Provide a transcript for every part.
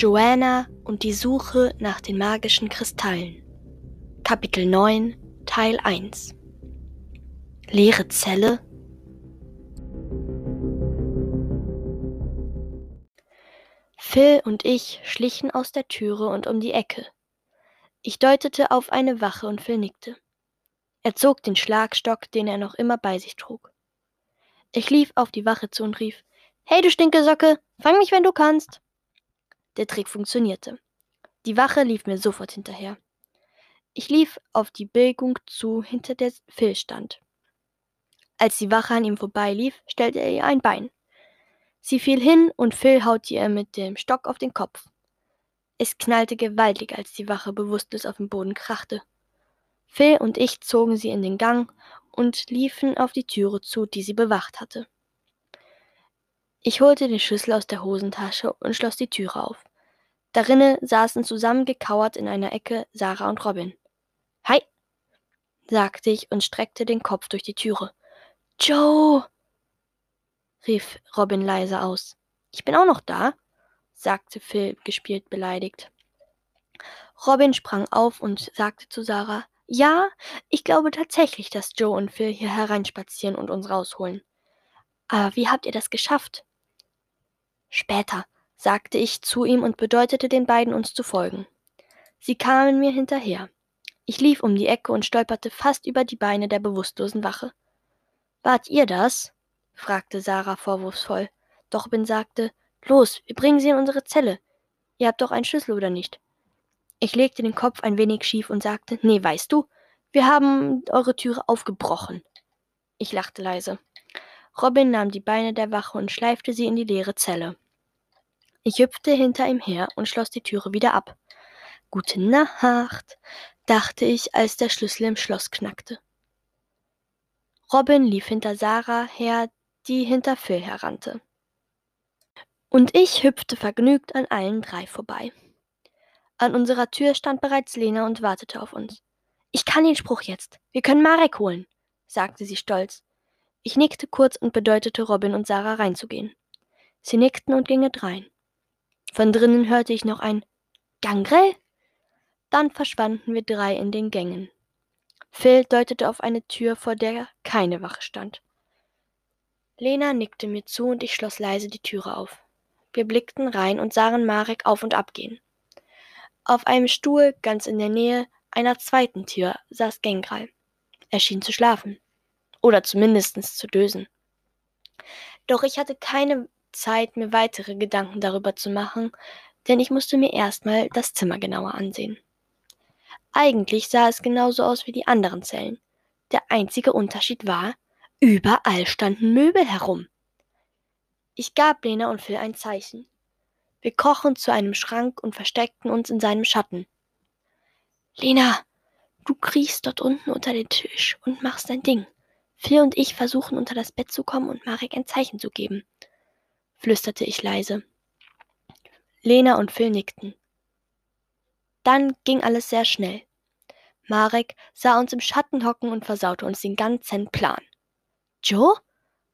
Joanna und die Suche nach den magischen Kristallen. Kapitel 9, Teil 1. Leere Zelle? Phil und ich schlichen aus der Türe und um die Ecke. Ich deutete auf eine Wache und Phil nickte. Er zog den Schlagstock, den er noch immer bei sich trug. Ich lief auf die Wache zu und rief: Hey, du Stinkesocke, fang mich, wenn du kannst! Der Trick funktionierte. Die Wache lief mir sofort hinterher. Ich lief auf die Biegung zu, hinter der Phil stand. Als die Wache an ihm vorbeilief, stellte er ihr ein Bein. Sie fiel hin und Phil haute ihr mit dem Stock auf den Kopf. Es knallte gewaltig, als die Wache bewusstlos auf dem Boden krachte. Phil und ich zogen sie in den Gang und liefen auf die Türe zu, die sie bewacht hatte. Ich holte den Schlüssel aus der Hosentasche und schloss die Türe auf. Darinnen saßen zusammengekauert in einer Ecke Sarah und Robin. Hi, sagte ich und streckte den Kopf durch die Türe. Joe, rief Robin leise aus. Ich bin auch noch da, sagte Phil gespielt beleidigt. Robin sprang auf und sagte zu Sarah, ja, ich glaube tatsächlich, dass Joe und Phil hier hereinspazieren und uns rausholen. Aber wie habt ihr das geschafft? Später, sagte ich zu ihm und bedeutete den beiden, uns zu folgen. Sie kamen mir hinterher. Ich lief um die Ecke und stolperte fast über die Beine der bewusstlosen Wache. Wart ihr das? fragte Sarah vorwurfsvoll. Doch Ben sagte, Los, wir bringen sie in unsere Zelle. Ihr habt doch einen Schlüssel, oder nicht? Ich legte den Kopf ein wenig schief und sagte, Nee, weißt du, wir haben eure Türe aufgebrochen. Ich lachte leise. Robin nahm die Beine der Wache und schleifte sie in die leere Zelle. Ich hüpfte hinter ihm her und schloss die Türe wieder ab. Gute Nacht, dachte ich, als der Schlüssel im Schloss knackte. Robin lief hinter Sarah her, die hinter Phil herrannte. Und ich hüpfte vergnügt an allen drei vorbei. An unserer Tür stand bereits Lena und wartete auf uns. Ich kann den Spruch jetzt. Wir können Marek holen, sagte sie stolz. Ich nickte kurz und bedeutete Robin und Sarah reinzugehen. Sie nickten und gingen rein. Von drinnen hörte ich noch ein Gangrel. Dann verschwanden wir drei in den Gängen. Phil deutete auf eine Tür, vor der keine Wache stand. Lena nickte mir zu und ich schloss leise die Türe auf. Wir blickten rein und sahen Marek auf und ab gehen. Auf einem Stuhl ganz in der Nähe einer zweiten Tür saß Gengral. Er schien zu schlafen. Oder zumindest zu dösen. Doch ich hatte keine Zeit, mir weitere Gedanken darüber zu machen, denn ich musste mir erstmal das Zimmer genauer ansehen. Eigentlich sah es genauso aus wie die anderen Zellen. Der einzige Unterschied war, überall standen Möbel herum. Ich gab Lena und Phil ein Zeichen. Wir krochen zu einem Schrank und versteckten uns in seinem Schatten. Lena, du kriechst dort unten unter den Tisch und machst dein Ding. Phil und ich versuchen unter das Bett zu kommen und Marek ein Zeichen zu geben, flüsterte ich leise. Lena und Phil nickten. Dann ging alles sehr schnell. Marek sah uns im Schatten hocken und versaute uns den ganzen Plan. Joe?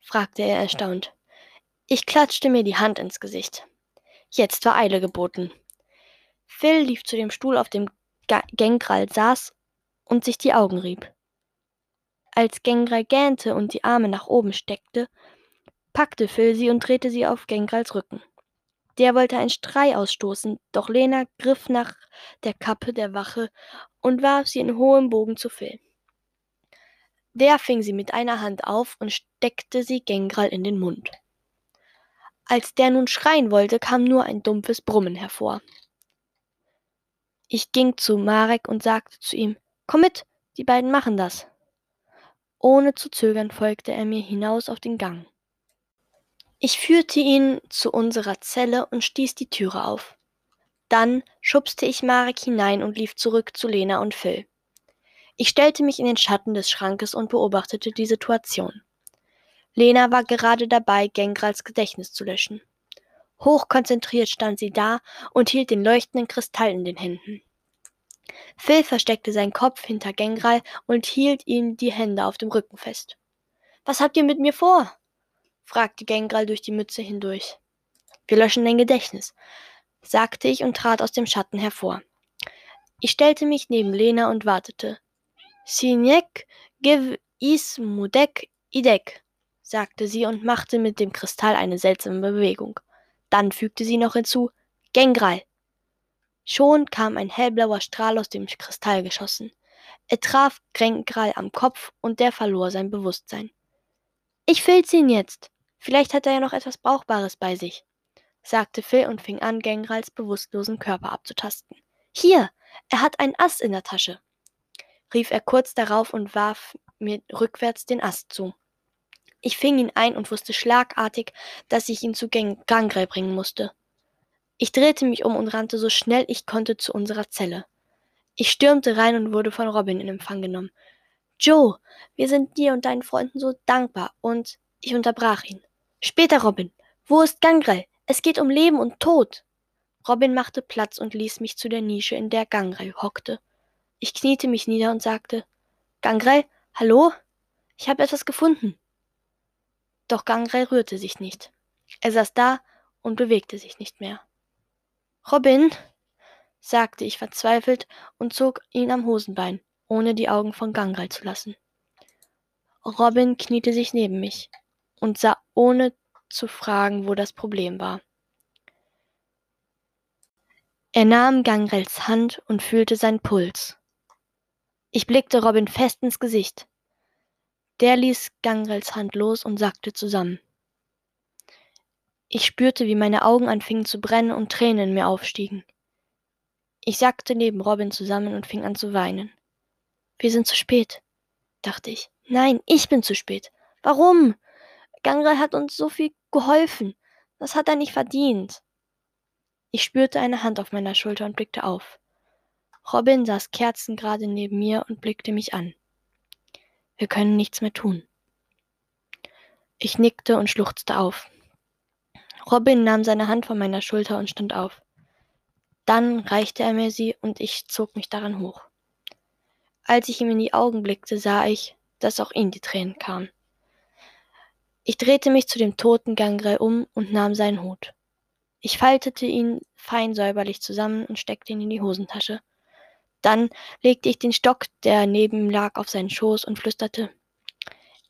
fragte er erstaunt. Ich klatschte mir die Hand ins Gesicht. Jetzt war Eile geboten. Phil lief zu dem Stuhl, auf dem Gengral saß und sich die Augen rieb. Als Gengral gähnte und die Arme nach oben steckte, packte Phil sie und drehte sie auf Gengrals Rücken. Der wollte einen Schrei ausstoßen, doch Lena griff nach der Kappe der Wache und warf sie in hohem Bogen zu Phil. Der fing sie mit einer Hand auf und steckte sie Gengral in den Mund. Als der nun schreien wollte, kam nur ein dumpfes Brummen hervor. Ich ging zu Marek und sagte zu ihm, Komm mit, die beiden machen das. Ohne zu zögern folgte er mir hinaus auf den Gang. Ich führte ihn zu unserer Zelle und stieß die Türe auf. Dann schubste ich Marek hinein und lief zurück zu Lena und Phil. Ich stellte mich in den Schatten des Schrankes und beobachtete die Situation. Lena war gerade dabei, Gengrals Gedächtnis zu löschen. Hochkonzentriert stand sie da und hielt den leuchtenden Kristall in den Händen. Phil versteckte seinen Kopf hinter Gengral und hielt ihm die Hände auf dem Rücken fest. Was habt ihr mit mir vor? Fragte Gengral durch die Mütze hindurch. Wir löschen dein Gedächtnis. sagte ich und trat aus dem Schatten hervor. Ich stellte mich neben Lena und wartete. Sinek give is mudek idek, sagte sie und machte mit dem Kristall eine seltsame Bewegung. Dann fügte sie noch hinzu, Gengral. Schon kam ein hellblauer Strahl aus dem Kristall geschossen. Er traf Gengral am Kopf und der verlor sein Bewusstsein. Ich filze ihn jetzt. Vielleicht hat er ja noch etwas Brauchbares bei sich, sagte Phil und fing an, Gengrals bewusstlosen Körper abzutasten. Hier, er hat einen Ast in der Tasche, rief er kurz darauf und warf mir rückwärts den Ast zu. Ich fing ihn ein und wusste schlagartig, dass ich ihn zu Gangrel bringen musste. Ich drehte mich um und rannte so schnell ich konnte zu unserer Zelle. Ich stürmte rein und wurde von Robin in Empfang genommen. Joe, wir sind dir und deinen Freunden so dankbar und ich unterbrach ihn. Später, Robin. Wo ist Gangrel? Es geht um Leben und Tod. Robin machte Platz und ließ mich zu der Nische, in der Gangrel hockte. Ich kniete mich nieder und sagte Gangrel, hallo? Ich habe etwas gefunden. Doch Gangrel rührte sich nicht. Er saß da und bewegte sich nicht mehr. Robin, sagte ich verzweifelt und zog ihn am Hosenbein, ohne die Augen von Gangrel zu lassen. Robin kniete sich neben mich und sah ohne zu fragen, wo das Problem war. Er nahm Gangrels Hand und fühlte seinen Puls. Ich blickte Robin fest ins Gesicht. Der ließ Gangrels Hand los und sackte zusammen. Ich spürte, wie meine Augen anfingen zu brennen und Tränen in mir aufstiegen. Ich sackte neben Robin zusammen und fing an zu weinen. Wir sind zu spät, dachte ich. Nein, ich bin zu spät. Warum? Gangrel hat uns so viel geholfen. Das hat er nicht verdient. Ich spürte eine Hand auf meiner Schulter und blickte auf. Robin saß kerzengerade neben mir und blickte mich an. Wir können nichts mehr tun. Ich nickte und schluchzte auf. Robin nahm seine Hand von meiner Schulter und stand auf. Dann reichte er mir sie und ich zog mich daran hoch. Als ich ihm in die Augen blickte, sah ich, dass auch ihm die Tränen kamen. Ich drehte mich zu dem toten Gangrel um und nahm seinen Hut. Ich faltete ihn fein säuberlich zusammen und steckte ihn in die Hosentasche. Dann legte ich den Stock, der neben ihm lag, auf seinen Schoß und flüsterte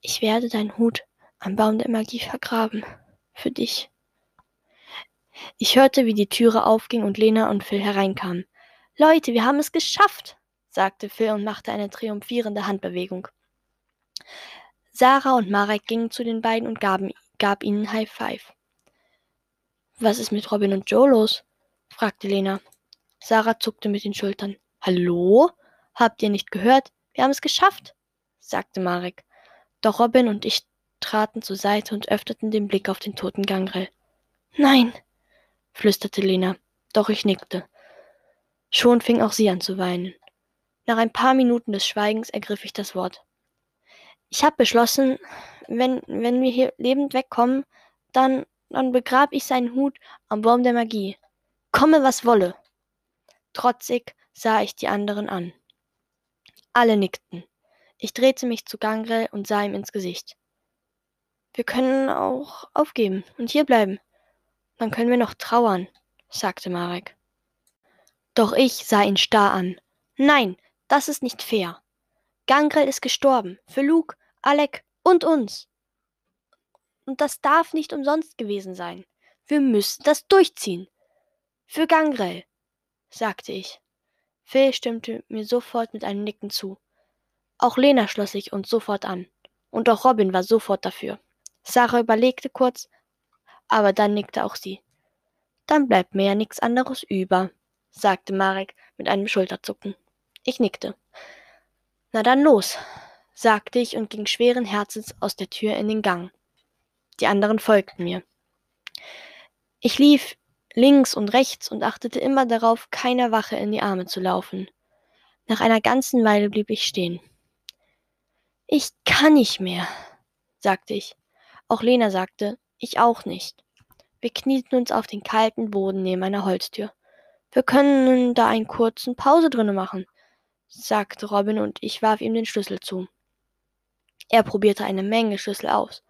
Ich werde deinen Hut am Baum der Magie vergraben. Für dich. Ich hörte, wie die Türe aufging und Lena und Phil hereinkamen. Leute, wir haben es geschafft, sagte Phil und machte eine triumphierende Handbewegung. Sarah und Marek gingen zu den beiden und gaben, gab ihnen High Five. Was ist mit Robin und Joe los? fragte Lena. Sarah zuckte mit den Schultern. Hallo? Habt ihr nicht gehört? Wir haben es geschafft, sagte Marek. Doch Robin und ich traten zur Seite und öffneten den Blick auf den toten Gangrel. Nein, flüsterte Lena, doch ich nickte. Schon fing auch sie an zu weinen. Nach ein paar Minuten des Schweigens ergriff ich das Wort. Ich habe beschlossen, wenn, wenn wir hier lebend wegkommen, dann, dann begrab ich seinen Hut am Baum der Magie. Komme, was wolle. Trotzig sah ich die anderen an. Alle nickten. Ich drehte mich zu Gangrel und sah ihm ins Gesicht. Wir können auch aufgeben und hier bleiben. Dann können wir noch trauern, sagte Marek. Doch ich sah ihn starr an. Nein, das ist nicht fair. Gangrel ist gestorben. Für Luke, Alec und uns. Und das darf nicht umsonst gewesen sein. Wir müssen das durchziehen. Für Gangrel, sagte ich. Phil stimmte mir sofort mit einem Nicken zu. Auch Lena schloss sich uns sofort an. Und auch Robin war sofort dafür. Sarah überlegte kurz, aber dann nickte auch sie. Dann bleibt mir ja nichts anderes über, sagte Marek mit einem Schulterzucken. Ich nickte. Na dann los, sagte ich und ging schweren Herzens aus der Tür in den Gang. Die anderen folgten mir. Ich lief links und rechts und achtete immer darauf, keiner Wache in die Arme zu laufen. Nach einer ganzen Weile blieb ich stehen. Ich kann nicht mehr, sagte ich. Auch Lena sagte, ich auch nicht. Wir knieten uns auf den kalten Boden neben einer Holztür. Wir können da einen kurzen Pause drinnen machen, sagte Robin und ich warf ihm den Schlüssel zu. Er probierte eine Menge Schlüssel aus.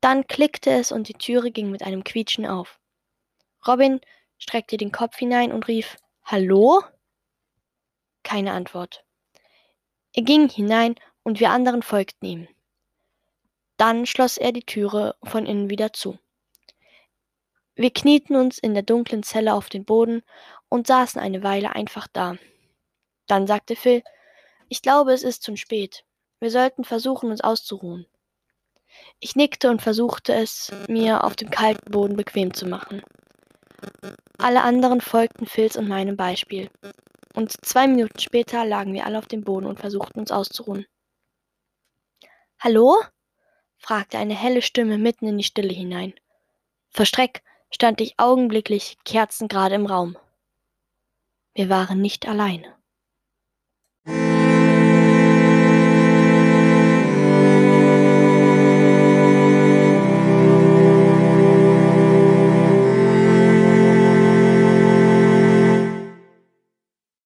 Dann klickte es und die Türe ging mit einem Quietschen auf. Robin streckte den Kopf hinein und rief Hallo? Keine Antwort. Er ging hinein und wir anderen folgten ihm. Dann schloss er die Türe von innen wieder zu. Wir knieten uns in der dunklen Zelle auf den Boden und saßen eine Weile einfach da. Dann sagte Phil, ich glaube, es ist schon spät. Wir sollten versuchen, uns auszuruhen. Ich nickte und versuchte es, mir auf dem kalten Boden bequem zu machen. Alle anderen folgten Phils und meinem Beispiel. Und zwei Minuten später lagen wir alle auf dem Boden und versuchten uns auszuruhen. Hallo? fragte eine helle Stimme mitten in die Stille hinein. Vor Streck stand ich augenblicklich kerzengerade im Raum. Wir waren nicht alleine.